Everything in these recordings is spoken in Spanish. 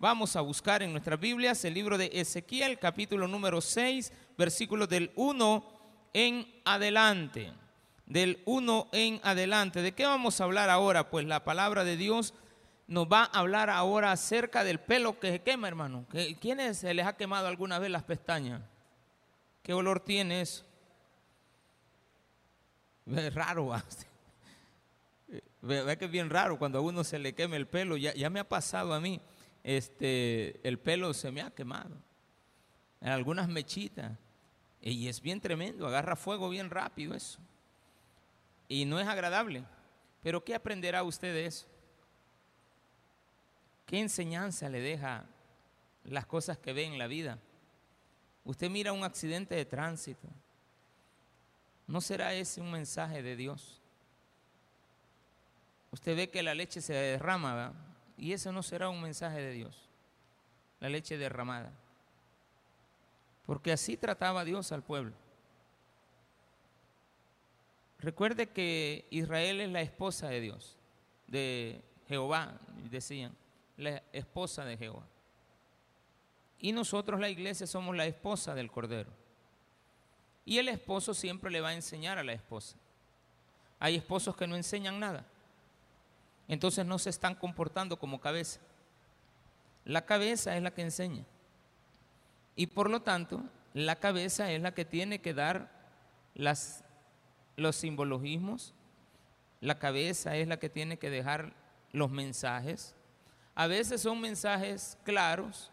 Vamos a buscar en nuestras Biblias el libro de Ezequiel, capítulo número 6, versículos del 1 en adelante. Del 1 en adelante. ¿De qué vamos a hablar ahora? Pues la palabra de Dios nos va a hablar ahora acerca del pelo que se quema, hermano. ¿Quiénes se les ha quemado alguna vez las pestañas? ¿Qué olor tiene eso? Es raro. Que es bien raro cuando a uno se le queme el pelo. Ya, ya me ha pasado a mí este, el pelo se me ha quemado. En algunas mechitas. Y es bien tremendo, agarra fuego bien rápido eso. Y no es agradable. Pero ¿qué aprenderá usted de eso? ¿Qué enseñanza le deja las cosas que ve en la vida? Usted mira un accidente de tránsito. ¿No será ese un mensaje de Dios? Usted ve que la leche se derrama, ¿verdad? Y eso no será un mensaje de Dios, la leche derramada. Porque así trataba Dios al pueblo. Recuerde que Israel es la esposa de Dios, de Jehová, decían, la esposa de Jehová. Y nosotros, la iglesia, somos la esposa del Cordero. Y el esposo siempre le va a enseñar a la esposa. Hay esposos que no enseñan nada entonces no se están comportando como cabeza. La cabeza es la que enseña. Y por lo tanto, la cabeza es la que tiene que dar las, los simbologismos. La cabeza es la que tiene que dejar los mensajes. A veces son mensajes claros,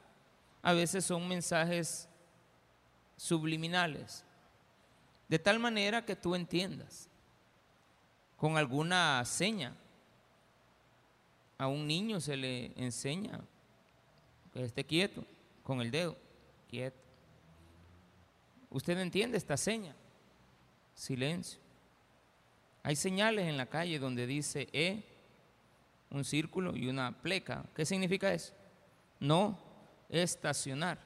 a veces son mensajes subliminales. De tal manera que tú entiendas con alguna seña a un niño se le enseña que esté quieto con el dedo, quieto. ¿Usted entiende esta seña? Silencio. Hay señales en la calle donde dice E, un círculo y una pleca. ¿Qué significa eso? No estacionar.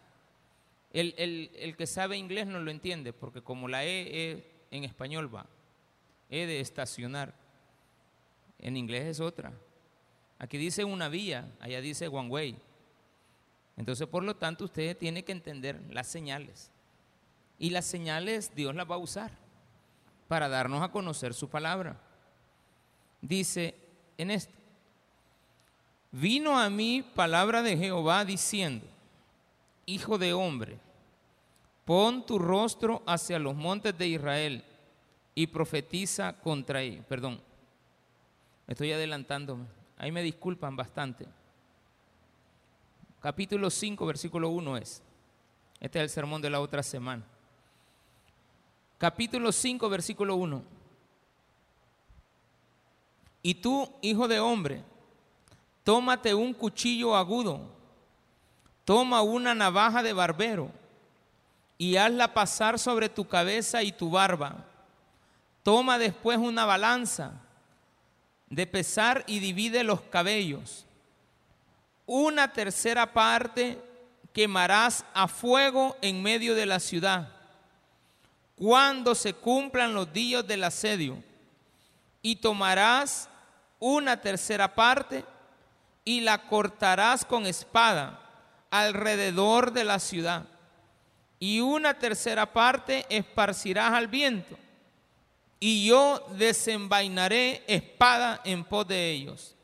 El, el, que sabe inglés no lo entiende, porque como la E, e en español va, E de estacionar. En inglés es otra. Aquí dice una vía, allá dice one way. Entonces, por lo tanto, usted tiene que entender las señales. Y las señales Dios las va a usar para darnos a conocer su palabra. Dice en esto, vino a mí palabra de Jehová diciendo, Hijo de hombre, pon tu rostro hacia los montes de Israel y profetiza contra ellos. Perdón, estoy adelantándome. Ahí me disculpan bastante. Capítulo 5, versículo 1 es. Este es el sermón de la otra semana. Capítulo 5, versículo 1. Y tú, hijo de hombre, tómate un cuchillo agudo, toma una navaja de barbero y hazla pasar sobre tu cabeza y tu barba. Toma después una balanza de pesar y divide los cabellos. Una tercera parte quemarás a fuego en medio de la ciudad, cuando se cumplan los días del asedio, y tomarás una tercera parte y la cortarás con espada alrededor de la ciudad, y una tercera parte esparcirás al viento y yo desenvainaré espada en pos de ellos.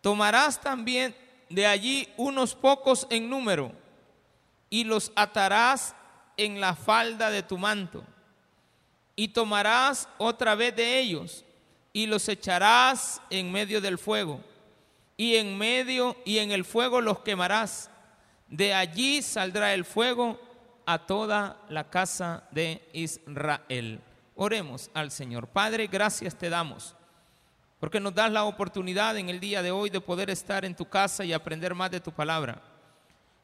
Tomarás también de allí unos pocos en número y los atarás en la falda de tu manto. Y tomarás otra vez de ellos y los echarás en medio del fuego. Y en medio y en el fuego los quemarás. De allí saldrá el fuego a toda la casa de Israel. Oremos al Señor. Padre, gracias te damos porque nos das la oportunidad en el día de hoy de poder estar en tu casa y aprender más de tu palabra.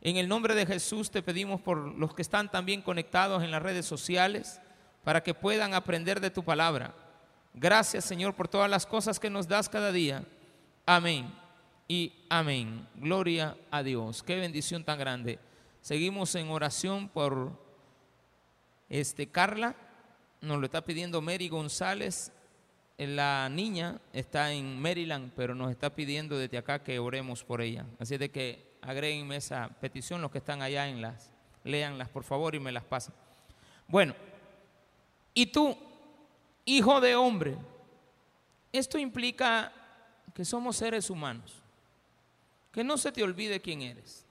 En el nombre de Jesús te pedimos por los que están también conectados en las redes sociales para que puedan aprender de tu palabra. Gracias Señor por todas las cosas que nos das cada día. Amén y amén. Gloria a Dios. Qué bendición tan grande. Seguimos en oración por este Carla nos lo está pidiendo Mary González. La niña está en Maryland, pero nos está pidiendo desde acá que oremos por ella. Así de que agréguenme esa petición, los que están allá en las, léanlas por favor y me las pasen. Bueno, y tú, hijo de hombre, esto implica que somos seres humanos, que no se te olvide quién eres.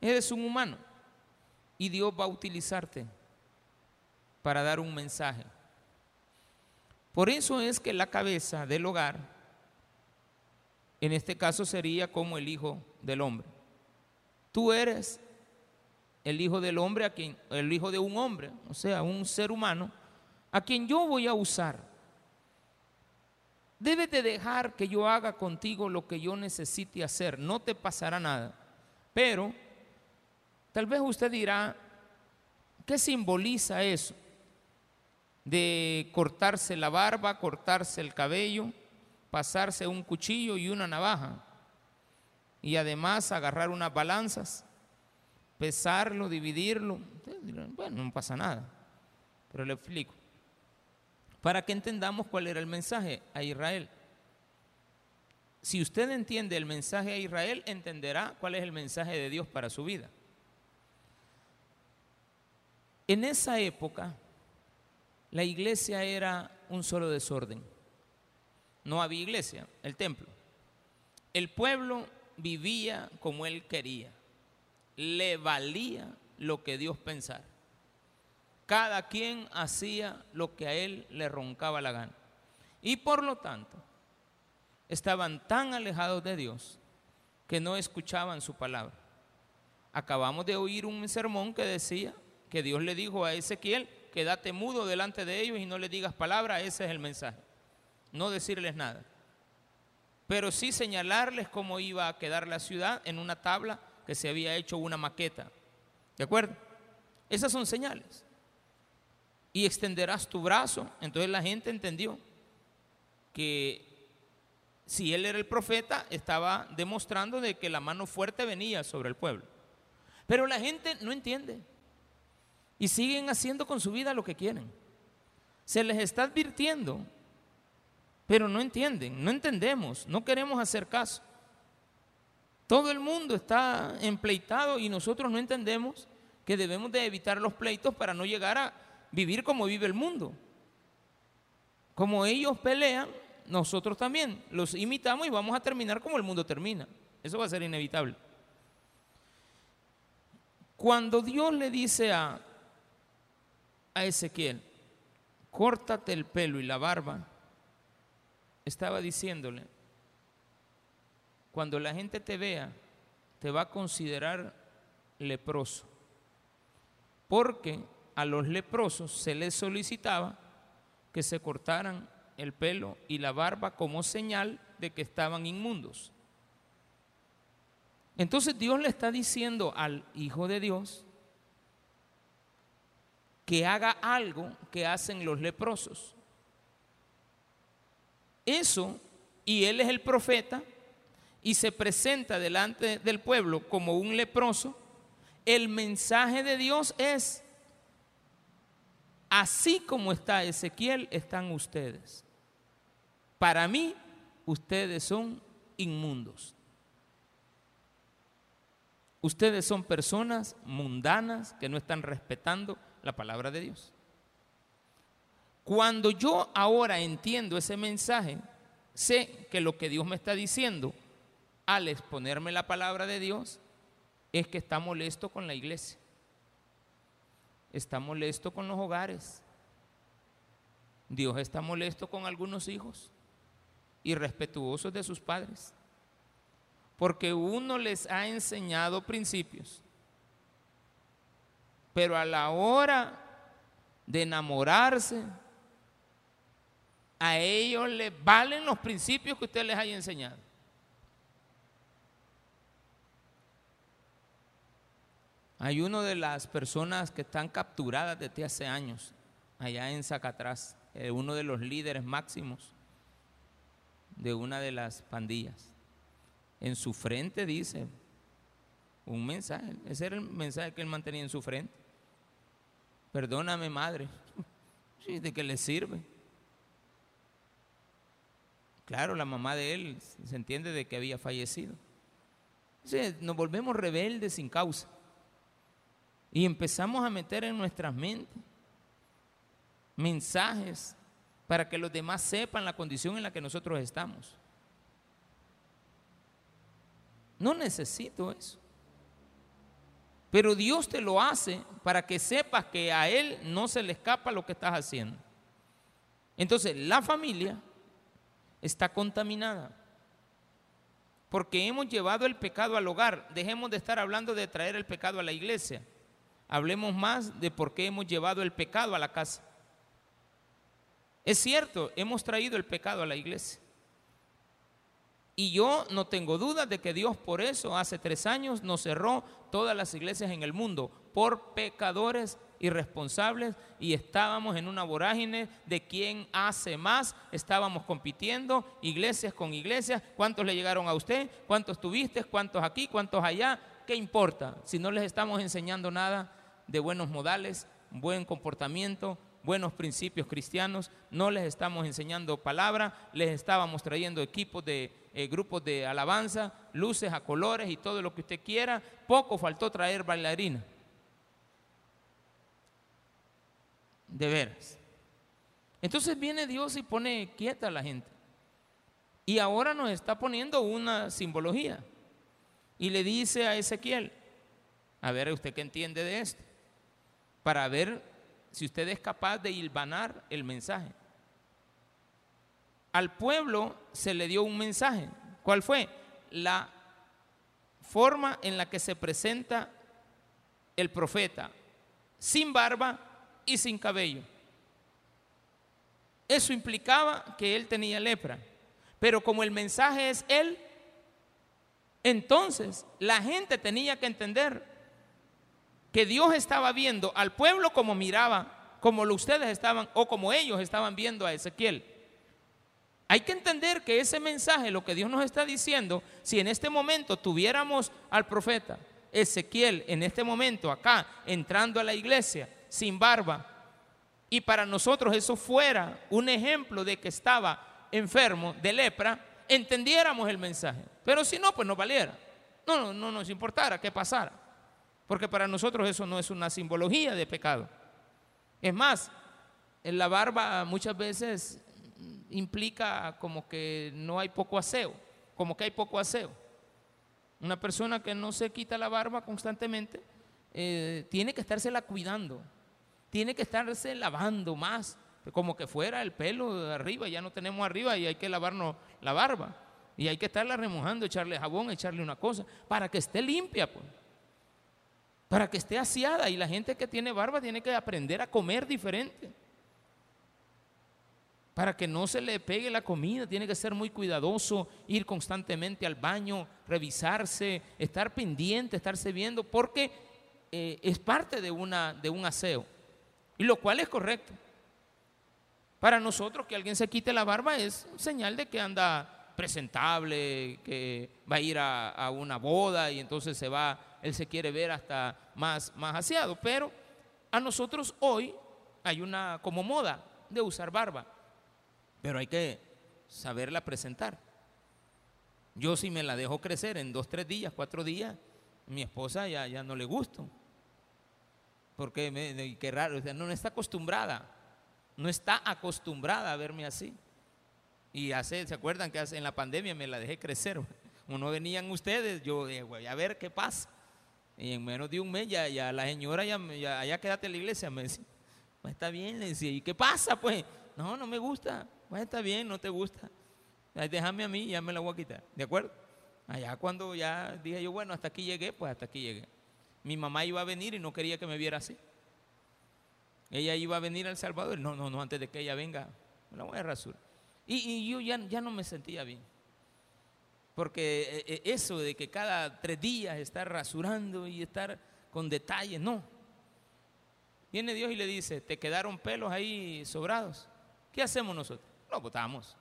Eres un humano y Dios va a utilizarte para dar un mensaje. Por eso es que la cabeza del hogar, en este caso sería como el hijo del hombre. Tú eres el hijo del hombre, a quien, el hijo de un hombre, o sea, un ser humano, a quien yo voy a usar. Debes de dejar que yo haga contigo lo que yo necesite hacer, no te pasará nada. Pero tal vez usted dirá, ¿qué simboliza eso? De cortarse la barba, cortarse el cabello, pasarse un cuchillo y una navaja y además agarrar unas balanzas, pesarlo, dividirlo. Bueno, no pasa nada, pero le explico. Para que entendamos cuál era el mensaje a Israel. Si usted entiende el mensaje a Israel, entenderá cuál es el mensaje de Dios para su vida. En esa época, la iglesia era un solo desorden. No había iglesia, el templo. El pueblo vivía como él quería. Le valía lo que Dios pensara. Cada quien hacía lo que a él le roncaba la gana. Y por lo tanto, estaban tan alejados de Dios que no escuchaban su palabra. Acabamos de oír un sermón que decía que Dios le dijo a Ezequiel, quédate mudo delante de ellos y no le digas palabra, ese es el mensaje. No decirles nada pero sí señalarles cómo iba a quedar la ciudad en una tabla que se había hecho una maqueta. ¿De acuerdo? Esas son señales. Y extenderás tu brazo. Entonces la gente entendió que si él era el profeta, estaba demostrando de que la mano fuerte venía sobre el pueblo. Pero la gente no entiende. Y siguen haciendo con su vida lo que quieren. Se les está advirtiendo pero no entienden, no entendemos, no queremos hacer caso. Todo el mundo está empleitado y nosotros no entendemos que debemos de evitar los pleitos para no llegar a vivir como vive el mundo. Como ellos pelean, nosotros también los imitamos y vamos a terminar como el mundo termina. Eso va a ser inevitable. Cuando Dios le dice a, a Ezequiel, córtate el pelo y la barba, estaba diciéndole, cuando la gente te vea, te va a considerar leproso, porque a los leprosos se les solicitaba que se cortaran el pelo y la barba como señal de que estaban inmundos. Entonces Dios le está diciendo al Hijo de Dios que haga algo que hacen los leprosos eso, y él es el profeta, y se presenta delante del pueblo como un leproso, el mensaje de Dios es, así como está Ezequiel, están ustedes. Para mí, ustedes son inmundos. Ustedes son personas mundanas que no están respetando la palabra de Dios. Cuando yo ahora entiendo ese mensaje, sé que lo que Dios me está diciendo al exponerme la palabra de Dios es que está molesto con la iglesia. Está molesto con los hogares. Dios está molesto con algunos hijos irrespetuosos de sus padres. Porque uno les ha enseñado principios. Pero a la hora de enamorarse, a ellos les valen los principios que usted les haya enseñado. Hay una de las personas que están capturadas desde hace años, allá en Zacatraz, eh, uno de los líderes máximos de una de las pandillas. En su frente dice un mensaje, ese era el mensaje que él mantenía en su frente. Perdóname, madre, ¿de qué le sirve? Claro, la mamá de él se entiende de que había fallecido. nos volvemos rebeldes sin causa. Y empezamos a meter en nuestras mentes mensajes para que los demás sepan la condición en la que nosotros estamos. No necesito eso. Pero Dios te lo hace para que sepas que a Él no se le escapa lo que estás haciendo. Entonces, la familia está contaminada. Porque hemos llevado el pecado al hogar. Dejemos de estar hablando de traer el pecado a la iglesia. Hablemos más de por qué hemos llevado el pecado a la casa. Es cierto, hemos traído el pecado a la iglesia. Y yo no tengo duda de que Dios por eso hace tres años nos cerró todas las iglesias en el mundo por pecadores irresponsables y estábamos en una vorágine de quién hace más, estábamos compitiendo iglesias con iglesias, cuántos le llegaron a usted, cuántos tuviste, cuántos aquí, cuántos allá, ¿qué importa si no les estamos enseñando nada de buenos modales, buen comportamiento, buenos principios cristianos, no les estamos enseñando palabra, les estábamos trayendo equipos de eh, grupos de alabanza, luces a colores y todo lo que usted quiera, poco faltó traer bailarina. De veras. Entonces viene Dios y pone quieta a la gente. Y ahora nos está poniendo una simbología. Y le dice a Ezequiel, a ver usted qué entiende de esto, para ver si usted es capaz de hilvanar el mensaje. Al pueblo se le dio un mensaje. ¿Cuál fue? La forma en la que se presenta el profeta, sin barba y sin cabello. Eso implicaba que él tenía lepra. Pero como el mensaje es él, entonces la gente tenía que entender que Dios estaba viendo al pueblo como miraba, como ustedes estaban o como ellos estaban viendo a Ezequiel. Hay que entender que ese mensaje, lo que Dios nos está diciendo, si en este momento tuviéramos al profeta Ezequiel en este momento acá entrando a la iglesia sin barba y para nosotros eso fuera un ejemplo de que estaba enfermo de lepra, entendiéramos el mensaje. Pero si no, pues no valiera. No, no, no nos importara que pasara. Porque para nosotros eso no es una simbología de pecado. Es más, en la barba muchas veces implica como que no hay poco aseo, como que hay poco aseo. Una persona que no se quita la barba constantemente eh, tiene que estársela cuidando, tiene que estarse lavando más, como que fuera el pelo de arriba, ya no tenemos arriba y hay que lavarnos la barba. Y hay que estarla remojando, echarle jabón, echarle una cosa, para que esté limpia, pues. Para que esté aseada. Y la gente que tiene barba tiene que aprender a comer diferente para que no se le pegue la comida, tiene que ser muy cuidadoso, ir constantemente al baño, revisarse, estar pendiente, estarse viendo, porque eh, es parte de, una, de un aseo, y lo cual es correcto. Para nosotros que alguien se quite la barba es señal de que anda presentable, que va a ir a, una boda y entonces se va, él se quiere ver hasta más, más aseado, pero a nosotros hoy hay una como moda de usar barba. Pero hay que saberla presentar. Yo si me la dejo crecer en dos, tres días, cuatro días, mi esposa ya, ya no le gusto. Porque me, qué raro, no, está acostumbrada, no está acostumbrada a verme así. Y hace, ¿se acuerdan que en la pandemia me la dejé crecer? Como venían ustedes, yo dije, voy a ver qué pasa. Y en menos de un mes ya, ya la señora, ya, ya, ya quédate en la iglesia, me decía, pues está bien, le decía, ¿y qué pasa? Pues, no, no me gusta. Pues está bien, no te gusta. Déjame a mí y ya me la voy a quitar. ¿De acuerdo? Allá cuando ya dije yo, bueno, hasta aquí llegué, pues hasta aquí llegué. Mi mamá iba a venir y no quería que me viera así. Ella iba a venir al Salvador. No, no, no, antes de que ella venga, me la voy a rasurar. Y, yo ya, ya no me sentía bien. Porque eh, eh, eso de que cada tres días estar rasurando y estar con detalles, no. Viene Dios y le dice, te quedaron pelos ahí sobrados. ¿Qué hacemos nosotros? Lo botamos.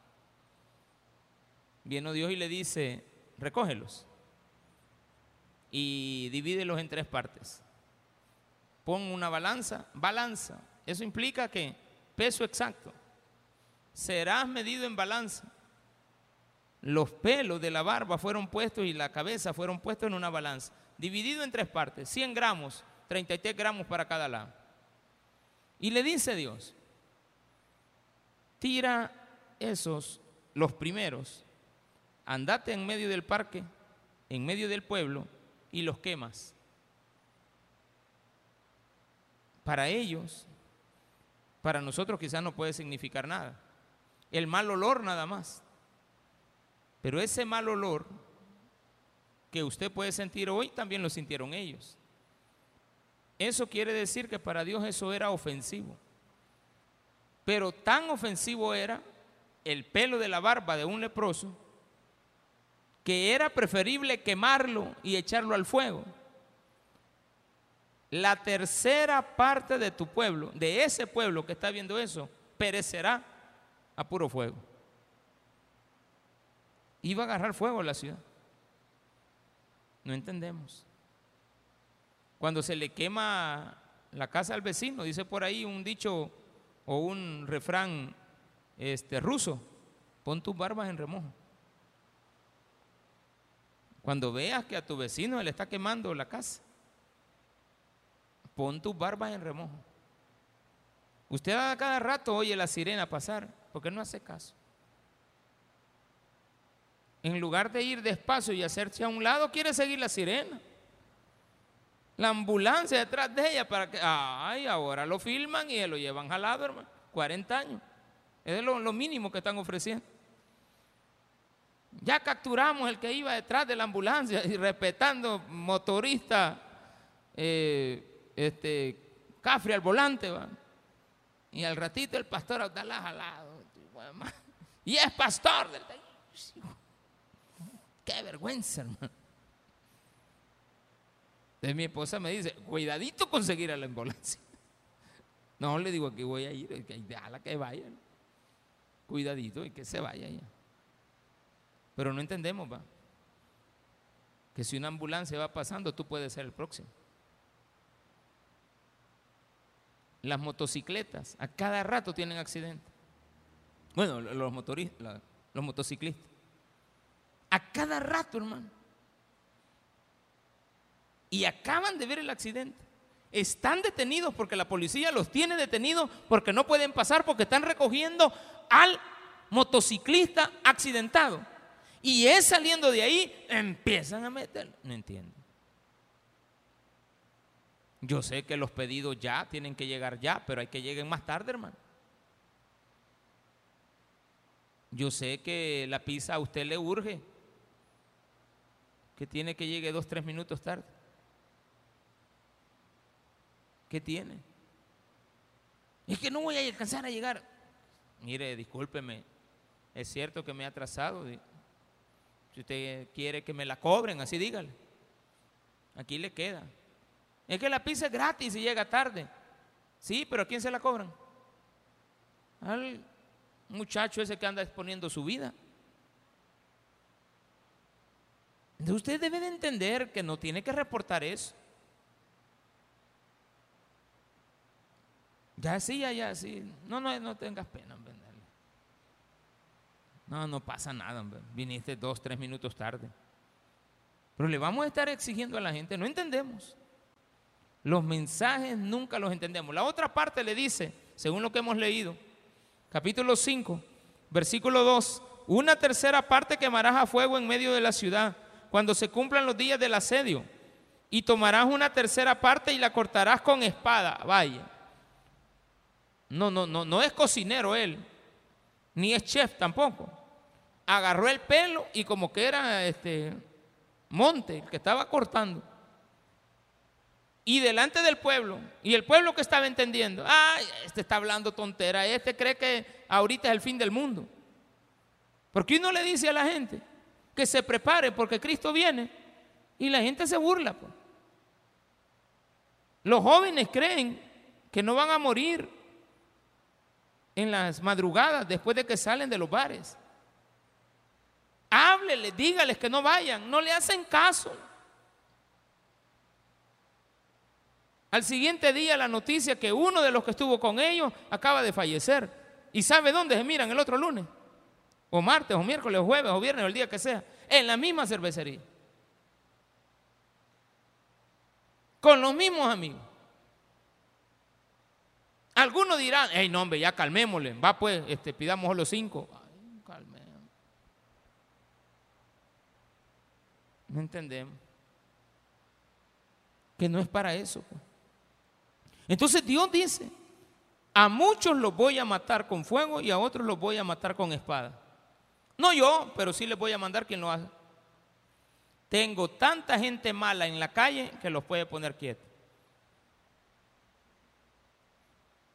Viene Dios y le dice, recógelos y divídelos en tres partes. Pon una balanza, balanza. Eso implica que peso exacto. Serás medido en balanza. Los pelos de la barba fueron puestos y la cabeza fueron puestos en una balanza, dividido en tres partes, 100 gramos, 33 gramos para cada lado. Y le dice Dios, tira esos, los primeros, andate en medio del parque, en medio del pueblo, y los quemas. Para ellos, para nosotros quizás no puede significar nada. El mal olor nada más. Pero ese mal olor que usted puede sentir hoy, también lo sintieron ellos. Eso quiere decir que para Dios eso era ofensivo. Pero tan ofensivo era el pelo de la barba de un leproso que era preferible quemarlo y echarlo al fuego. La tercera parte de tu pueblo, de ese pueblo que está viendo eso, perecerá a puro fuego. Iba a agarrar fuego la ciudad. No entendemos. Cuando se le quema la casa al vecino, dice por ahí un dicho o un refrán este, ruso, pon tus barbas en remojo. Cuando veas que a tu vecino le está quemando la casa, pon tus barbas en remojo. Usted a cada rato oye la sirena pasar, porque no hace caso. En lugar de ir despacio y hacerse a un lado, quiere seguir la sirena. La ambulancia detrás de ella para que, ay, ahora lo filman y lo llevan jalado, hermano. 40 años. Es lo, mínimo que están ofreciendo. Ya capturamos el que iba detrás de la ambulancia y respetando motorista, eh, este, cafre al volante, ¿va? Y al ratito el pastor la jalado. Y es pastor del Qué vergüenza, hermano. Entonces mi esposa me dice, cuidadito conseguir a la ambulancia. No le digo que voy a ir, que déjala que vaya. Cuidadito y que se vaya ya. Pero no entendemos, va. Que si una ambulancia va pasando, tú puedes ser el próximo. Las motocicletas a cada rato tienen accidentes. Bueno, los los motociclistas. A cada rato, hermano. Y acaban de ver el accidente. Están detenidos porque la policía los tiene detenidos porque no pueden pasar porque están recogiendo al motociclista accidentado. Y es saliendo de ahí, empiezan a meter. No entiendo. Yo sé que los pedidos ya tienen que llegar ya, pero hay que lleguen más tarde, hermano. Yo sé que la pizza a usted le urge, que tiene que llegue dos, tres minutos tarde. ¿Qué tiene? Es que no voy a alcanzar a llegar. Mire, discúlpeme, es cierto que me he atrasado. Si usted quiere que me la cobren, así dígale. Aquí le queda. Es que la pizza es gratis y llega tarde. Sí, pero ¿a quién se la cobran? Al muchacho ese que anda exponiendo su vida. Entonces usted debe de entender que no tiene que reportar eso. Ya sí, ya, ya, sí. No, no, no tengas pena. No, no pasa nada. Viniste dos, tres minutos tarde. Pero le vamos a estar exigiendo a la gente, no entendemos. Los mensajes nunca los entendemos. La otra parte le dice, según lo que hemos leído, capítulo 5, versículo 2, una tercera parte quemarás a fuego en medio de la ciudad cuando se cumplan los días del asedio y tomarás una tercera parte y la cortarás con espada. Vaya. No, no, no, no es cocinero él, ni es chef tampoco. Agarró el pelo y como que era este monte el que estaba cortando. Y delante del pueblo, y el pueblo que estaba entendiendo, ay, este está hablando tontera, este cree que ahorita es el fin del mundo. Porque uno le dice a la gente que se prepare porque Cristo viene y la gente se burla. Pues. Los jóvenes creen que no van a morir en las madrugadas después de que salen de los bares. Hábleles, dígales que no vayan, no le hacen caso. Al siguiente día la noticia que uno de los que estuvo con ellos acaba de fallecer. ¿Y sabe dónde se miran el otro lunes? O martes, o miércoles, o jueves, o viernes, o el día que sea, en la misma cervecería. Con los mismos amigos. Algunos dirán, hey, no, hombre, ya calmémosle, va pues, este, pidamos los cinco. Ay, calmemos. No entendemos. Que no es para eso. Pues. Entonces Dios dice, a muchos los voy a matar con fuego y a otros los voy a matar con espada. No yo, pero sí les voy a mandar quien lo haga. Tengo tanta gente mala en la calle que los puede poner quietos.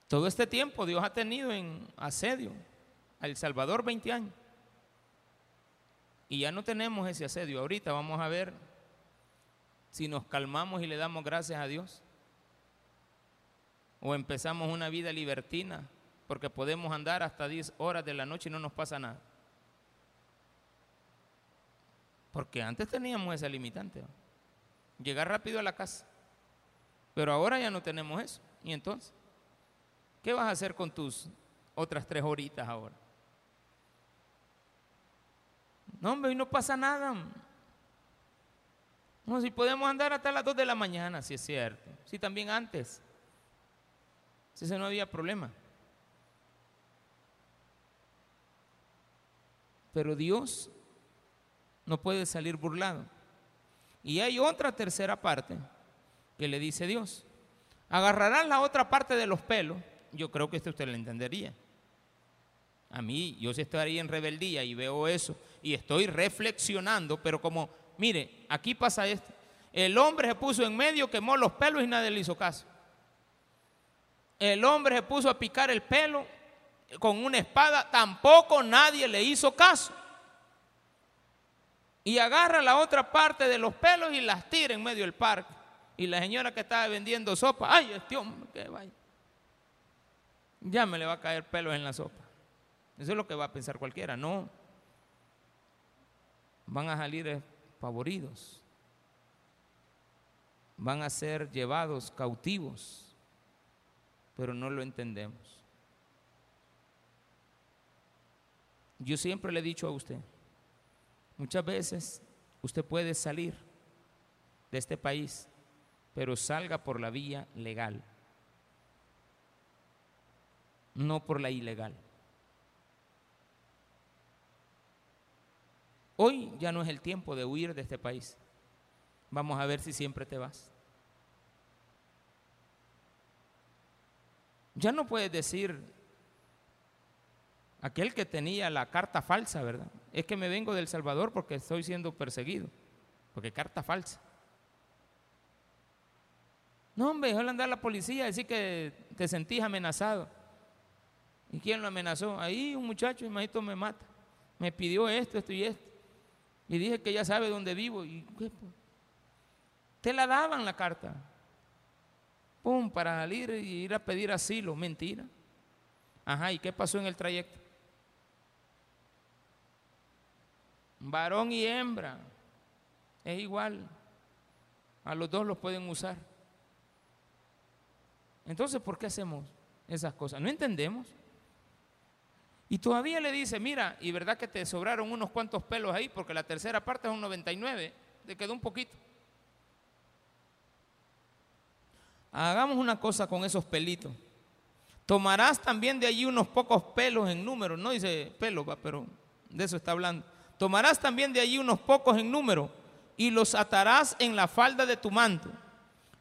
Todo este tiempo Dios ha tenido en asedio a El Salvador 20 años. Y ya no tenemos ese asedio. Ahorita vamos a ver si nos calmamos y le damos gracias a Dios. O empezamos una vida libertina porque podemos andar hasta 10 horas de la noche y no nos pasa nada. Porque antes teníamos esa limitante. Llegar rápido a la casa. Pero ahora ya no tenemos eso. ¿Y entonces? ¿Qué vas a hacer con tus otras tres horitas ahora? No, hombre, y no pasa nada. No, si podemos andar hasta las dos de la mañana, si es cierto. Si también antes. Si ese no había problema. Pero Dios no puede salir burlado. Y hay otra tercera parte que le dice Dios. Agarrarás la otra parte de los pelos yo creo que esto usted lo entendería. A mí, yo si estaría en rebeldía y veo eso y estoy reflexionando, pero como, mire, aquí pasa esto. El hombre se puso en medio, quemó los pelos y nadie le hizo caso. El hombre se puso a picar el pelo con una espada, tampoco nadie le hizo caso. Y agarra la otra parte de los pelos y las tira en medio del parque. Y la señora que estaba vendiendo sopa, ay, este hombre, que vaya ya me le va a caer pelo en la sopa. Eso es lo que va a pensar cualquiera, no. Van a salir favoridos. Van a ser llevados cautivos, pero no lo entendemos. Yo siempre le he dicho a usted, muchas veces usted puede salir de este país, pero salga por la vía legal no por la ilegal. Hoy ya no es el tiempo de huir de este país. Vamos a ver si siempre te vas. Ya no puedes decir, aquel que tenía la carta falsa, ¿verdad? Es que me vengo del Salvador porque estoy siendo perseguido, porque carta falsa. No, hombre, déjale andar la policía, decir que te sentís amenazado. ¿Y quién lo amenazó? Ahí un muchacho, imagínate, me mata. Me pidió esto, esto y esto. Y dije que ya sabe dónde vivo. ¿Y Te la daban la carta. Pum, para salir y ir a pedir asilo. Mentira. Ajá, ¿y qué pasó en el trayecto? Varón y hembra. Es igual. A los dos los pueden usar. Entonces, ¿por qué hacemos esas cosas? No entendemos. Y todavía le dice, mira, y verdad que te sobraron unos cuantos pelos ahí, porque la tercera parte es un 99, te quedó un poquito. Hagamos una cosa con esos pelitos. Tomarás también de allí unos pocos pelos en número, no dice pelo, pero de eso está hablando. Tomarás también de allí unos pocos en número y los atarás en la falda de tu manto.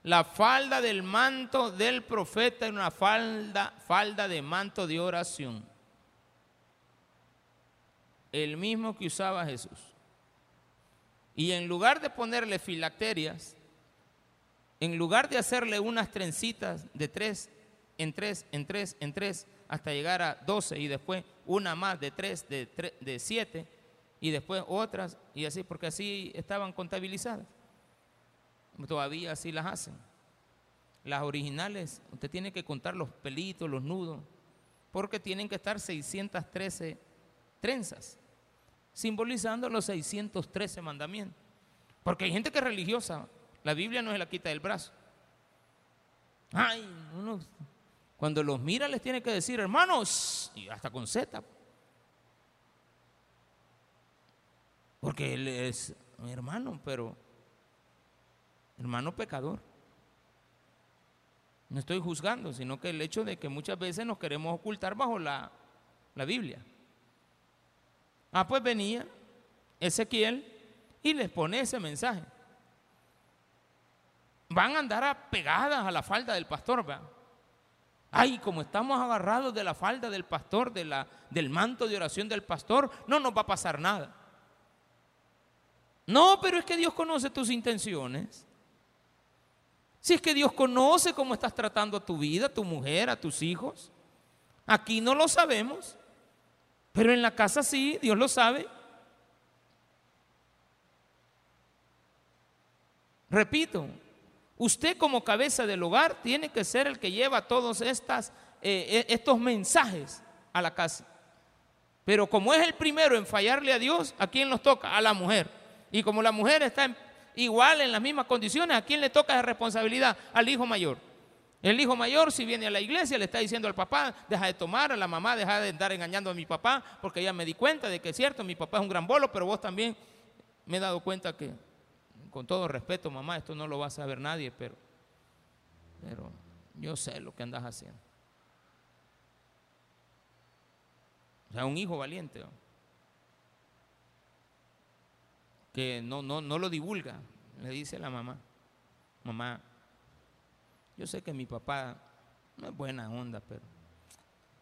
La falda del manto del profeta es una falda, falda de manto de oración el mismo que usaba Jesús. Y en lugar de ponerle filacterias, en lugar de hacerle unas trencitas de tres en tres, en tres, en tres, hasta llegar a doce y después una más de tres, de, de siete, y después otras, y así, porque así estaban contabilizadas. Todavía así las hacen. Las originales, usted tiene que contar los pelitos, los nudos, porque tienen que estar 613 trenzas simbolizando los 613 mandamientos. Porque hay gente que es religiosa, la Biblia no se la quita del brazo. Ay, cuando los mira les tiene que decir, hermanos, y hasta con Z. Porque él es hermano, pero hermano pecador. No estoy juzgando, sino que el hecho de que muchas veces nos queremos ocultar bajo la, la Biblia. Ah, pues venía Ezequiel y les pone ese mensaje. Van a andar pegadas a la falda del pastor, ¿va? Ay, como estamos agarrados de la falda del pastor, de la, del manto de oración del pastor, no nos va a pasar nada. No, pero es que Dios conoce tus intenciones. Si es que Dios conoce cómo estás tratando a tu vida, a tu mujer, a tus hijos. Aquí no lo sabemos, pero en la casa sí, Dios lo sabe. Repito, usted como cabeza del hogar tiene que ser el que lleva todos eh, e, estos mensajes a la casa. Pero como es el primero en fallarle a Dios, ¿a quién nos toca? A la mujer. Y como la mujer está igual en las mismas condiciones, ¿a quién le toca esa responsabilidad? Al hijo mayor. El hijo mayor, si viene a la iglesia, le está diciendo al papá, deja de tomar, a la mamá, deja de estar engañando a mi papá, porque ya me di cuenta de que es cierto, mi papá es un gran bolo, pero vos también me he dado cuenta que con todo respeto, mamá, esto no lo va a saber nadie, pero, pero yo sé lo que andas haciendo. O sea, un hijo valiente, que no, no, no lo divulga, le dice la mamá, mamá, yo sé que mi papá no es buena onda, pero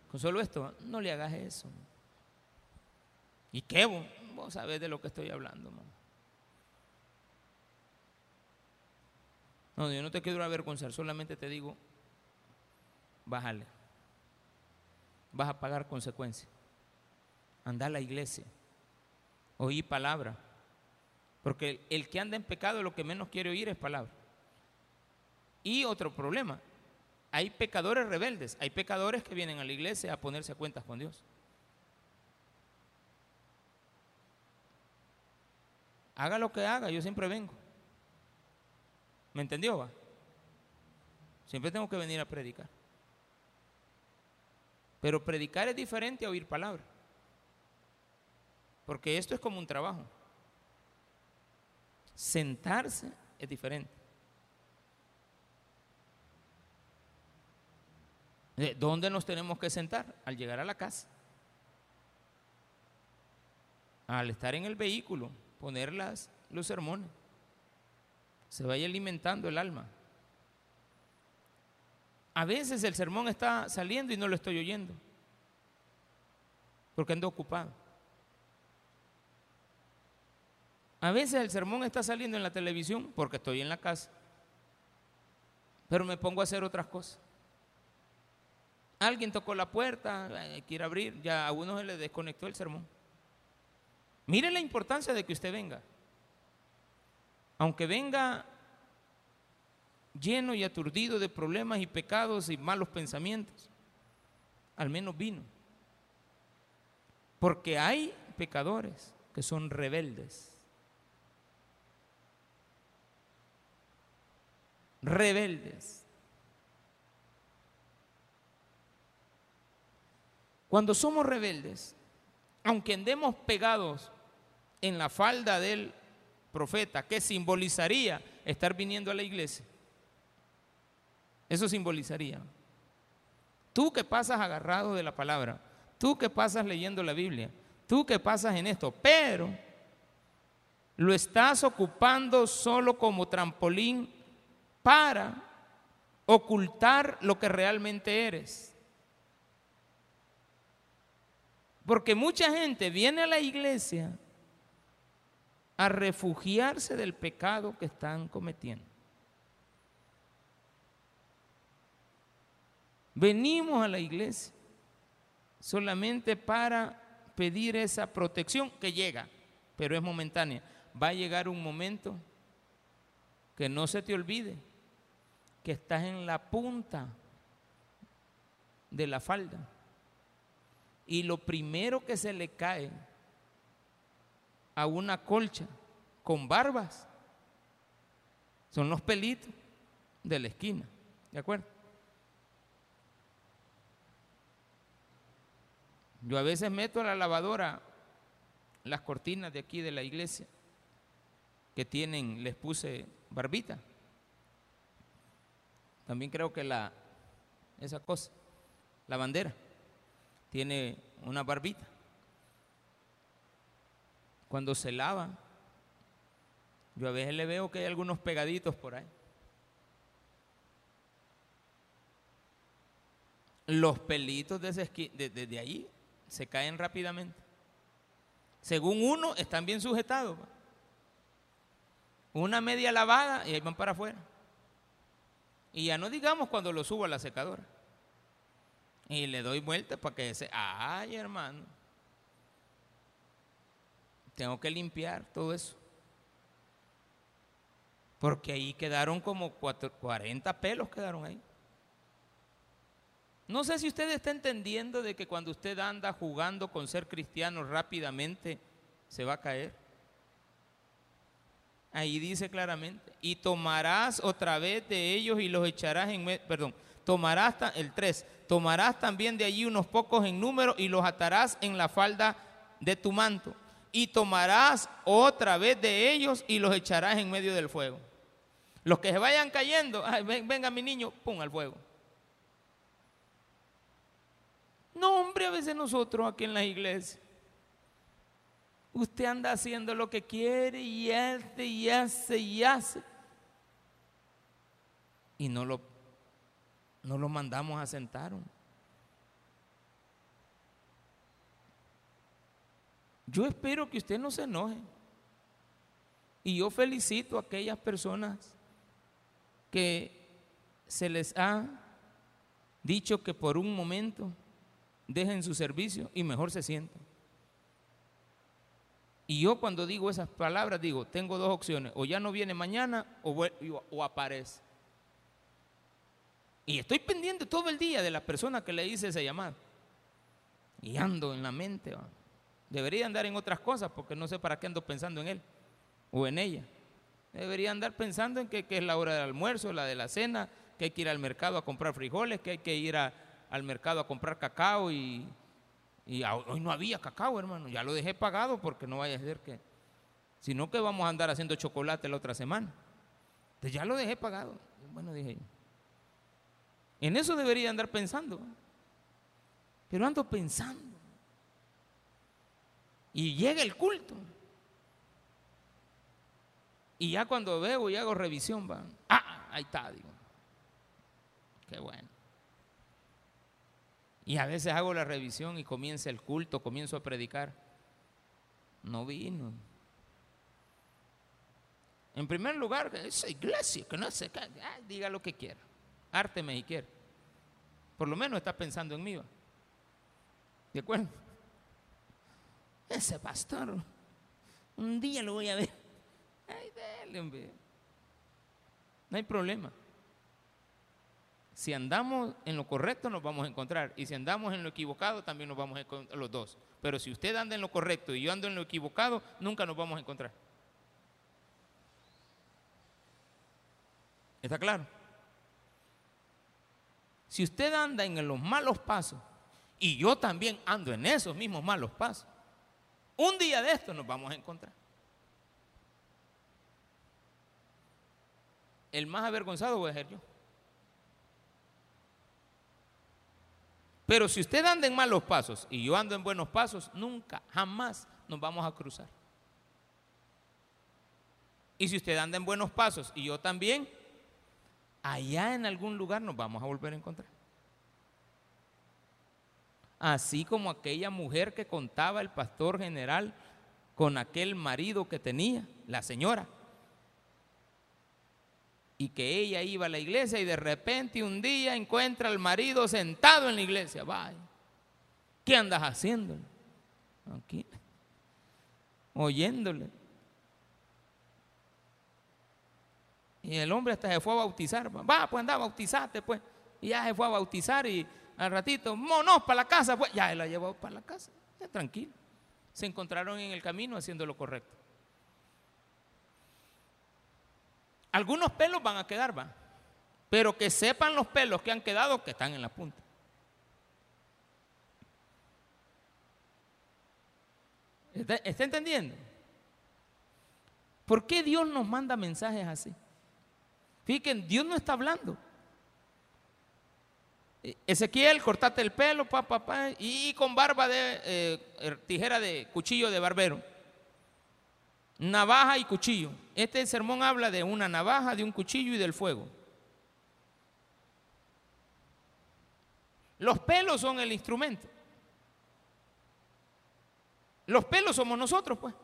con solo esto, no le hagas eso. ¿Y qué? Vos, vos sabés de lo que estoy hablando, mamá. No, yo no te quiero avergonzar, solamente te digo, bájale. Vas a pagar consecuencias. Anda a la iglesia. Oí palabra. Porque el, que anda en pecado lo que menos quiere oír es palabra. Y otro problema, hay pecadores rebeldes, hay pecadores que vienen a la iglesia a ponerse a cuentas con Dios. Haga lo que haga, yo siempre vengo. ¿Me entendió? Va? Siempre tengo que venir a predicar. Pero predicar es diferente a oír palabra. Porque esto es como un trabajo. Sentarse es diferente. ¿Dónde nos tenemos que sentar? Al llegar a la casa. Al estar en el vehículo, poner las, los sermones se vaya alimentando el alma. A veces el sermón está saliendo y no lo estoy oyendo, porque ando ocupado. A veces el sermón está saliendo en la televisión porque estoy en la casa, pero me pongo a hacer otras cosas. Alguien tocó la puerta, quiere abrir, ya a uno se le desconectó el sermón. Mire la importancia de que usted venga aunque venga lleno y aturdido de problemas y pecados y malos pensamientos, al menos vino. Porque hay pecadores que son rebeldes. Rebeldes. Cuando somos rebeldes, aunque andemos pegados en la falda del profeta, ¿qué simbolizaría estar viniendo a la iglesia? Eso simbolizaría. Tú que pasas agarrado de la palabra, tú que pasas leyendo la Biblia, tú que pasas en esto, pero lo estás ocupando solo como trampolín para ocultar lo que realmente eres. Porque mucha gente viene a la iglesia a refugiarse del pecado que están cometiendo. Venimos a la iglesia solamente para pedir esa protección que llega, pero es momentánea. Va a llegar un momento que no se te olvide que estás en la punta de la falda y lo primero que se le cae a una colcha con barbas. Son los pelitos de la esquina. ¿De acuerdo? Yo a veces meto a la lavadora las cortinas de aquí de la iglesia que tienen, les puse barbita. También creo que la, esa cosa, la bandera, tiene una barbita. Cuando se lava, yo a veces le veo que hay algunos pegaditos por ahí. Los pelitos de, de, ahí se caen rápidamente. Según uno, están bien sujetados. Una media lavada y ahí van para afuera. Y ya no digamos cuando lo subo a la secadora. Y le doy vuelta para que se... Ay, hermano. Tengo que limpiar todo eso. Porque ahí quedaron como 40 pelos quedaron ahí. No sé si usted está entendiendo de que cuando usted anda jugando con ser cristiano rápidamente se va a caer. Ahí dice claramente, y tomarás otra vez de ellos y los echarás en, perdón, tomarás el 3, tomarás también de allí unos pocos en número y los atarás en la falda de tu manto. Y tomarás otra vez de ellos y los echarás en medio del fuego. Los que se vayan cayendo, venga mi niño, pum al fuego. No, hombre, a veces nosotros aquí en la iglesia Usted anda haciendo lo que quiere y hace y hace y hace. Y no lo, no lo mandamos a sentar. Yo espero que usted no se enoje. Y yo felicito a aquellas personas que se les ha dicho que por un momento dejen su servicio y mejor se sientan. Y yo cuando digo esas palabras digo, tengo dos opciones, o ya no viene mañana o, aparece. Y estoy pendiente todo el día de la persona que le hice ese llamado. Y ando en la mente. Debería andar en otras cosas porque no sé para qué ando pensando en él o en ella. Debería andar pensando en que, es la hora del almuerzo, la de la cena, que hay que ir al mercado a comprar frijoles, que hay que ir al mercado a comprar cacao y, y hoy no había cacao, hermano. Ya lo dejé pagado porque no vaya a ser que. Sino que vamos a andar haciendo chocolate la otra semana. Entonces ya lo dejé pagado. Bueno, dije yo. En eso debería andar pensando. Pero ando pensando. Y llega el culto. Y ya cuando veo y hago revisión, van. Ah, ahí está, digo. Qué bueno. Y a veces hago la revisión y comienza el culto, comienzo a predicar. No vino. En primer lugar, esa iglesia que no se cae, diga lo que quiera. Arte y quiere. Por lo menos está pensando en mí. ¿De acuerdo? Ese pastor, un día lo voy a ver. Ay, dale, No hay problema. Si andamos en lo correcto nos vamos a encontrar y si andamos en lo equivocado también nos vamos a encontrar los dos. Pero si usted anda en lo correcto y yo ando en lo equivocado, nunca nos vamos a encontrar. ¿Está claro? Si usted anda en los malos pasos y yo también ando en esos mismos malos pasos, un día de esto nos vamos a encontrar. El más avergonzado voy a ser yo. Pero si usted anda en malos pasos y yo ando en buenos pasos, nunca, jamás nos vamos a cruzar. Y si usted anda en buenos pasos y yo también, allá en algún lugar nos vamos a volver a encontrar. Así como aquella mujer que contaba el pastor general con aquel marido que tenía, la señora y que ella iba a la iglesia y de repente un día encuentra al marido sentado en la iglesia. Vaya, ¿qué andas haciendo? Aquí, oyéndole. Y el hombre hasta se fue a bautizar. Va, pues anda, bautizate, pues. Y ya se fue a bautizar y al ratito, no, para la casa, pues. Ya él la llevó para la casa. Ya, tranquilo. Se encontraron en el camino haciendo lo correcto. Algunos pelos van a quedar, va. Pero que sepan los pelos que han quedado que están en la punta. ¿Está, entendiendo? ¿Por qué Dios nos manda mensajes así? Fíjense, Dios no está hablando. Eh, Ezequiel, cortate el pelo, pa, pa, pa, y con barba de eh, er, tijera de cuchillo de barbero. Navaja y cuchillo. Este sermón habla de una navaja, de un cuchillo y del fuego. Los pelos son el instrumento. Los pelos somos nosotros, pues.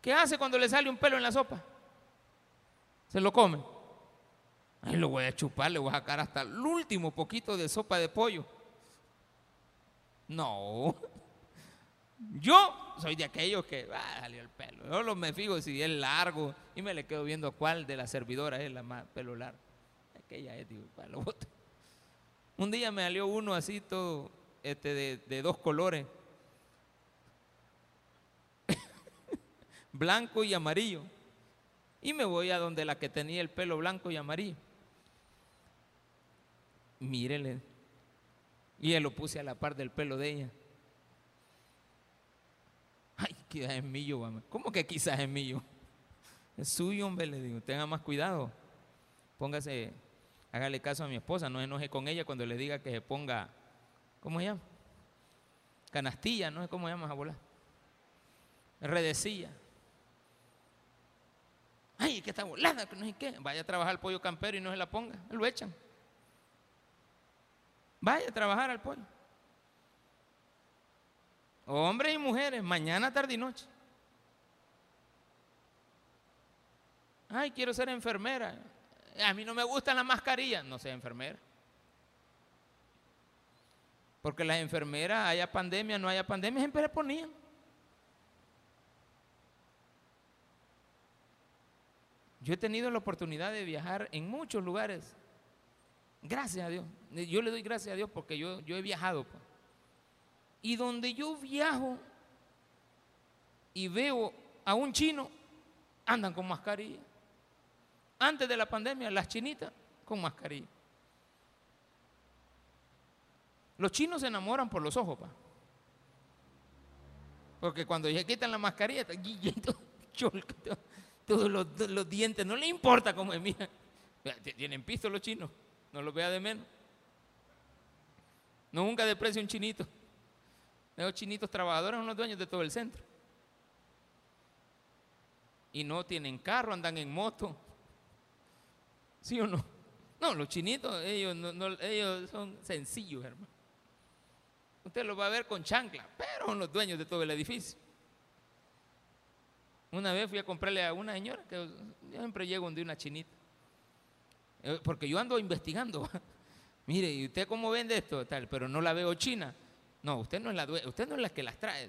¿Qué hace cuando le sale un pelo en la sopa? Se lo come. Ahí lo voy a chupar, le voy a sacar hasta el último poquito de sopa de pollo. No. Yo soy de aquellos que ah, salió el pelo. Yo lo me fijo si es largo y me le quedo viendo cuál de las servidoras es la más pelo largo. Aquella es, digo, para lo boto. Un día me salió uno así todo este, de, de dos colores. blanco y amarillo. Y me voy a donde la que tenía el pelo blanco y amarillo. Mírele. Y él lo puse a la par del pelo de ella. Quizás es mío. ¿Cómo que quizás es mío? Es suyo, hombre, le digo. Tenga más cuidado. Póngase, hágale caso a mi esposa. No enoje con ella cuando le diga que se ponga, ¿cómo se llama? Canastilla, no sé cómo se llama, abuela. Redecilla. Ay, que está volada, que no sé qué. Vaya a trabajar el pollo campero y no se la ponga. Lo echan. Vaya a trabajar al pollo. Hombres y mujeres, mañana, tarde y noche. Ay, quiero ser enfermera. A mí no me gustan las mascarillas. No sea enfermera. Porque las enfermeras, haya pandemia, no haya pandemia, siempre le ponían. Yo he tenido la oportunidad de viajar en muchos lugares. Gracias a Dios. Yo le doy gracias a Dios porque yo, yo he viajado. pues. Y donde yo viajo y veo a un chino, andan con mascarilla. Antes de la pandemia, las chinitas con mascarilla. Los chinos se enamoran por los ojos, pa. Porque cuando ya quitan la mascarilla, está todos los, los dientes, no le importa cómo es mía. Tienen pisto los chinos, no los vea de menos. No nunca desprecia un chinito. Esos chinitos trabajadores son los dueños de todo el centro. Y no tienen carro, andan en moto. ¿Sí o no? No, los chinitos, ellos, no- ellos son sencillos, hermano. Usted los va a ver con chancla, pero son los dueños de todo el edificio. Una vez fui a comprarle a una señora que yo siempre llego donde una chinita. Eh, Porque yo ando investigando. Mire, ¿y usted cómo vende esto? Tal, pero no la veo china. No, usted no es la usted no es la que las trae.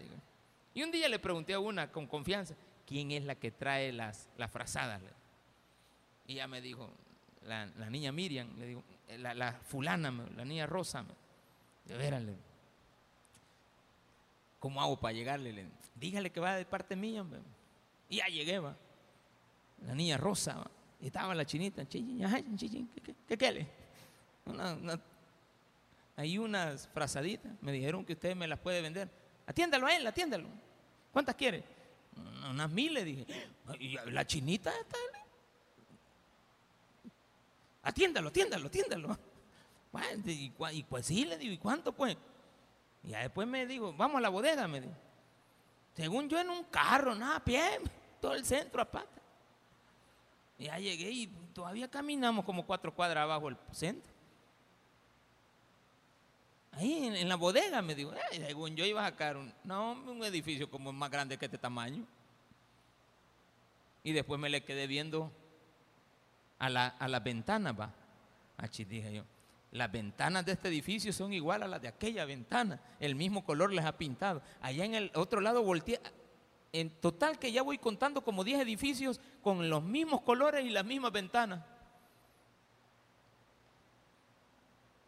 Y un día le pregunté a una con confianza, ¿quién es la que trae las, las frazadas? Y ella me dijo, la, la niña Miriam, le digo, "Eh, la, la fulana, me- la niña Rosa. me- De veras, ¿cómo hago para llegarle? Le- Dígale que va de parte mía. hombre". Y ya llegué. La niña Rosa. Y estaba la chinita, ¿qué, qué, qué quiere? Una- una- hay unas frazaditas, me dijeron que usted me las puede vender. Atiéndalo a él, atiéndalo. ¿Cuántas quiere? "Mm, Unas mil, le dije. "Y la chinita está. Atiéndalo, atiéndalo, atiéndalo. Y, y pues sí, le digo, ¿y cuánto pues? Y después me dijo, vamos a la bodega, me dijo. Según yo en un carro, nada, pie, todo el centro a pata. Ya llegué y todavía caminamos como cuatro cuadras abajo el centro. Ahí en, la bodega me dijo, "Ay, según yo iba a sacar un, no, un edificio como más grande que este tamaño. Y después me le quedé viendo a la, a las ventanas, va. Achí dije yo, las ventanas de este edificio son igual a las de aquella ventana. El mismo color les ha pintado. Allá en el otro lado volteé. En total que ya voy contando como 10 edificios con los mismos colores y las mismas ventanas.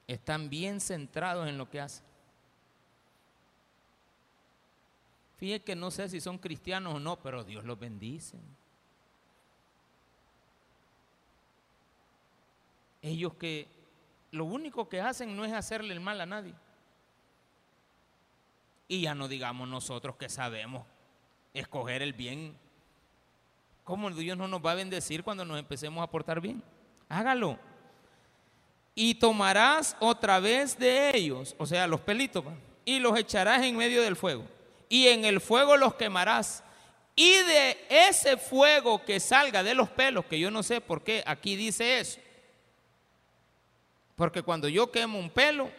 Están bien centrados en lo que hacen. Fíjense que no sé si son cristianos o no, pero Dios los bendice. Ellos que lo único que hacen no es hacerle el mal a nadie. Y ya no digamos nosotros que sabemos escoger el bien. ¿Cómo Dios no nos va a bendecir cuando nos empecemos a portar bien? Hágalo. Y tomarás otra vez de ellos, o sea, los pelitos, y los echarás en medio del fuego. Y en el fuego los quemarás. Y de ese fuego que salga de los pelos, que yo no sé por qué aquí dice eso. Porque cuando yo quemo un pelo,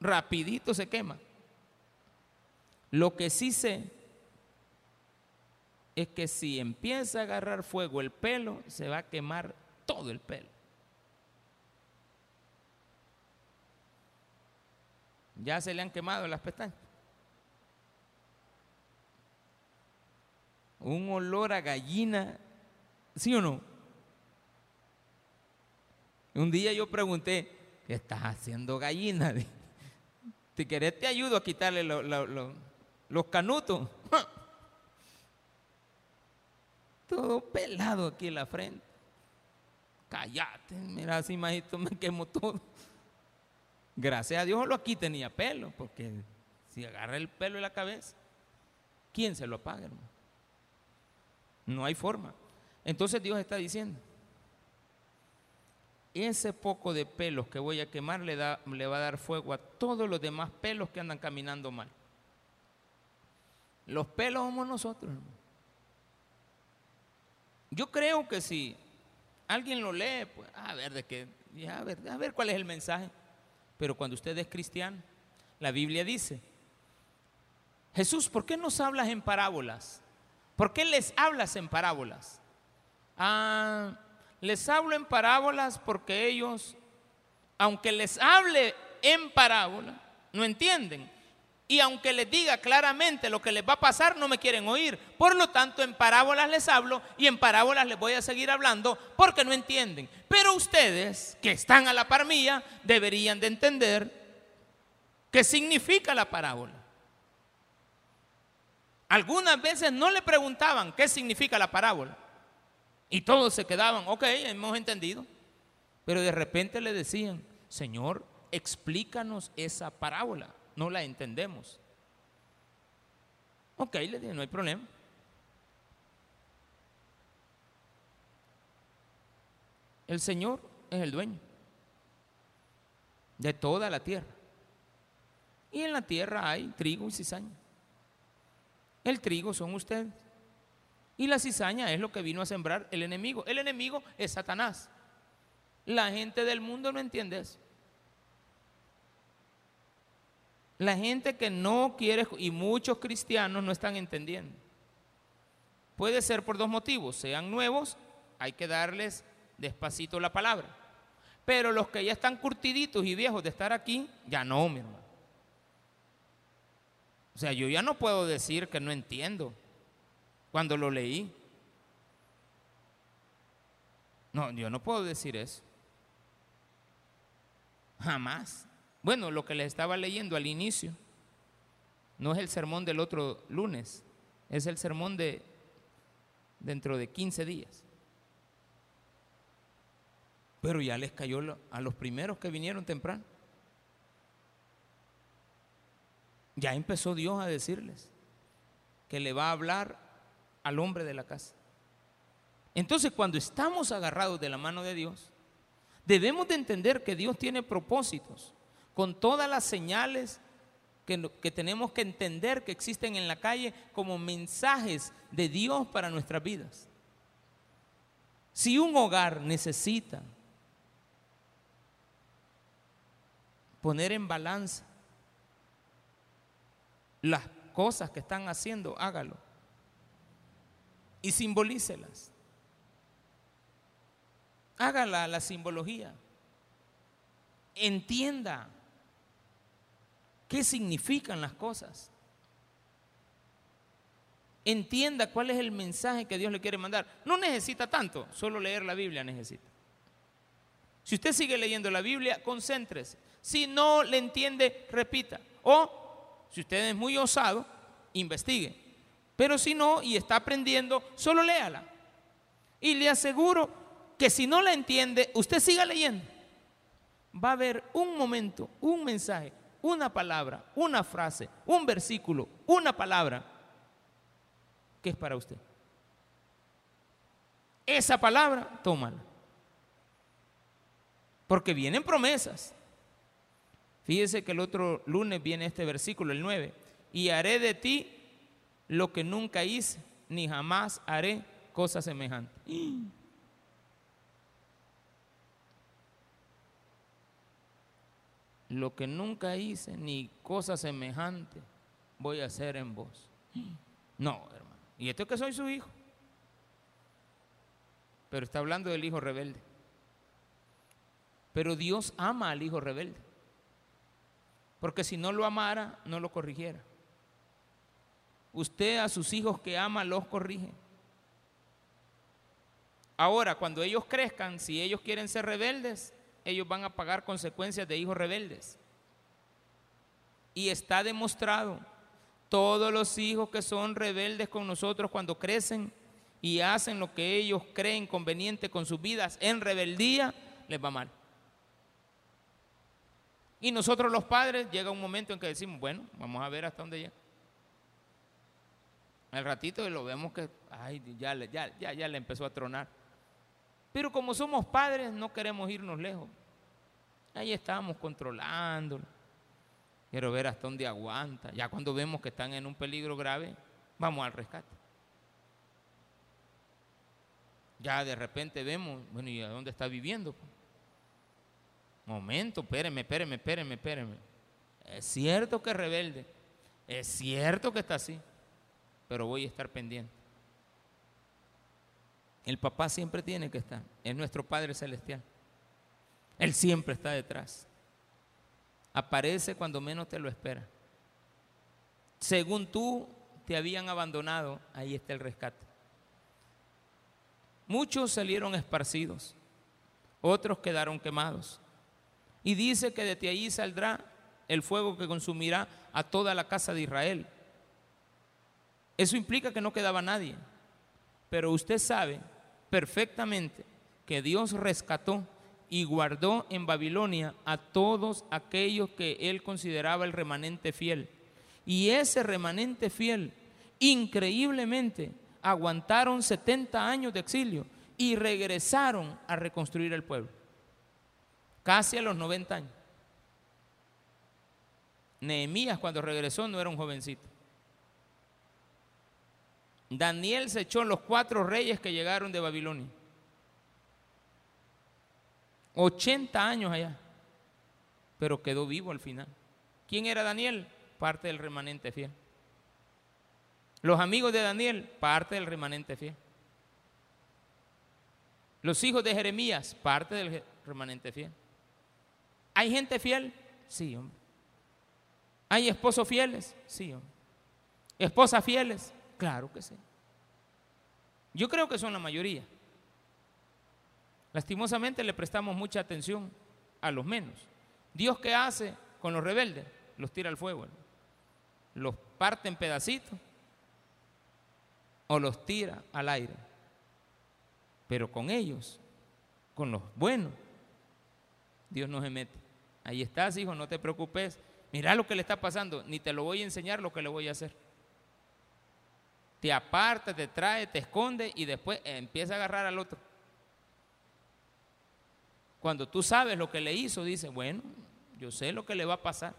rapidito se quema. Lo que sí sé es que si empieza a agarrar fuego el pelo, se va a quemar todo el pelo. Ya se le han quemado las pestañas. Un olor a gallina, ¿sí o no? Un día yo pregunté, ¿qué estás haciendo gallina? Si querés te ayudo a quitarle los canutos. Todo pelado aquí en la frente. Cállate, mira, así majito me quemo todo. Gracias a Dios lo aquí tenía pelo, porque si agarra el pelo de la cabeza, ¿quién se lo apaga, hermano? No hay forma. Entonces Dios está diciendo, ese poco de pelos que voy a quemar le, da, le va a dar fuego a todos los demás pelos que andan caminando mal. Los pelos somos nosotros. Yo creo que si alguien lo lee, pues a ver de qué, a ver, a ver cuál es el mensaje. Pero cuando usted es cristiano, la Biblia dice, Jesús, ¿por qué nos hablas en parábolas? ¿Por qué les hablas en parábolas? Ah, les hablo en parábolas porque ellos, aunque les hable en parábola, no entienden. Y aunque les diga claramente lo que les va a pasar, no me quieren oír. Por lo tanto, en parábolas les hablo y en parábolas les voy a seguir hablando porque no entienden. Pero ustedes, que están a la par mía, deberían de entender qué significa la parábola. Algunas veces no le preguntaban qué significa la parábola. Y todos se quedaban, ok, hemos entendido. Pero de repente le decían, Señor, explícanos esa parábola, no la entendemos. Ok, le dije, no hay problema. El Señor es el dueño de toda la tierra. Y en la tierra hay trigo y cizaña. El trigo son ustedes. Y la cizaña es lo que vino a sembrar el enemigo. El enemigo es Satanás. La gente del mundo no entiende eso. La gente que no quiere, y muchos cristianos no están entendiendo. Puede ser por dos motivos. Sean nuevos, hay que darles despacito la palabra. Pero los que ya están curtiditos y viejos de estar aquí, ya no, mi hermano. O sea, yo ya no puedo decir que no entiendo cuando lo leí. No, yo no puedo decir eso. Jamás. Bueno, lo que les estaba leyendo al inicio no es el sermón del otro lunes, es el sermón de dentro de 15 días. Pero ya les cayó a los primeros que vinieron temprano. Ya empezó Dios a decirles que le va a hablar al hombre de la casa. Entonces, cuando estamos agarrados de la mano de Dios, debemos de entender que Dios tiene propósitos con todas las señales que, que, tenemos que entender que existen en la calle como mensajes de Dios para nuestras vidas. Si un hogar necesita poner en balanza las cosas que están haciendo, hágalo y simbolícelas. Hágala la simbología. Entienda qué significan las cosas. Entienda cuál es el mensaje que Dios le quiere mandar. No necesita tanto, solo leer la Biblia necesita. Si usted sigue leyendo la Biblia, concéntrese. Si no le entiende, repita. O, si usted es muy osado, investigue. Pero si no y está aprendiendo, solo léala. Y le aseguro que si no la entiende, usted siga leyendo. Va a haber un momento, un mensaje una palabra, una frase, un versículo, una palabra que es para usted. Esa palabra, tómala. Porque vienen promesas. Fíjese que el otro lunes viene este versículo, el 9. Y haré de ti lo que nunca hice, ni jamás haré cosa semejante. Lo que nunca hice, ni cosa semejante, voy a hacer en vos. No, hermano. Y esto es que soy su hijo. Pero está hablando del hijo rebelde. Pero Dios ama al hijo rebelde. Porque si no lo amara, no lo corrigiera. Usted a sus hijos que ama los corrige. Ahora, cuando ellos crezcan, si ellos quieren ser rebeldes, ellos van a pagar consecuencias de hijos rebeldes. Y está demostrado, todos los hijos que son rebeldes con nosotros cuando crecen y hacen lo que ellos creen conveniente con sus vidas en rebeldía, les va mal. Y nosotros los padres llega un momento en que decimos, bueno, vamos a ver hasta dónde llega. Al ratito lo vemos que, ay, ya, ya, ya, ya le empezó a tronar. Pero como somos padres, no queremos irnos lejos. Ahí estamos controlándolo. Quiero ver hasta dónde aguanta. Ya cuando vemos que están en un peligro grave, vamos al rescate. Ya de repente vemos, bueno, ¿y a dónde está viviendo? Momento, espéreme, espéreme, espéreme, espéreme. Es cierto que es rebelde. Es cierto que está así. Pero voy a estar pendiente. El papá siempre tiene que estar. Es nuestro Padre Celestial. Él siempre está detrás. Aparece cuando menos te lo espera. Según tú te habían abandonado, ahí está el rescate. Muchos salieron esparcidos, otros quedaron quemados. Y dice que desde ahí saldrá el fuego que consumirá a toda la casa de Israel. Eso implica que no quedaba nadie. Pero usted sabe perfectamente que Dios rescató y guardó en Babilonia a todos aquellos que él consideraba el remanente fiel. Y ese remanente fiel, increíblemente, aguantaron 70 años de exilio y regresaron a reconstruir el pueblo casi a los 90 años. Nehemías cuando regresó no era un jovencito. Daniel se echó los cuatro reyes que llegaron de Babilonia. 80 años allá, pero quedó vivo al final. ¿Quién era Daniel? Parte del remanente fiel. Los amigos de Daniel, parte del remanente fiel. Los hijos de Jeremías, parte del remanente fiel. ¿Hay gente fiel? Sí, hombre. ¿Hay esposos fieles? Sí, hombre. ¿Esposas fieles? Claro que sí. Yo creo que son la mayoría. Lastimosamente le prestamos mucha atención a los menos. Dios qué hace con los rebeldes? Los tira al fuego. Los parte en pedacitos o los tira al aire. Pero con ellos, con los buenos, Dios no se mete. Ahí estás, hijo, no te preocupes. Mira lo que le está pasando, ni te lo voy a enseñar lo que le voy a hacer. Te aparta, te trae, te esconde y después empieza a agarrar al otro. Cuando tú sabes lo que le hizo, dice, bueno, yo sé lo que le va a pasar.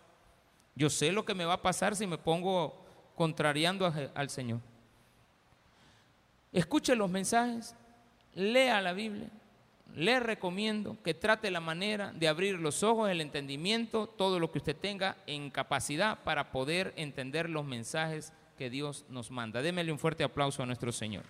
Yo sé lo que me va a pasar si me pongo contrariando al Señor. Escuche los mensajes, lea la Biblia, le recomiendo que trate la manera de abrir los ojos, el entendimiento, todo lo que usted tenga en capacidad para poder entender los mensajes que Dios nos manda. Démele un fuerte aplauso a nuestro Señor.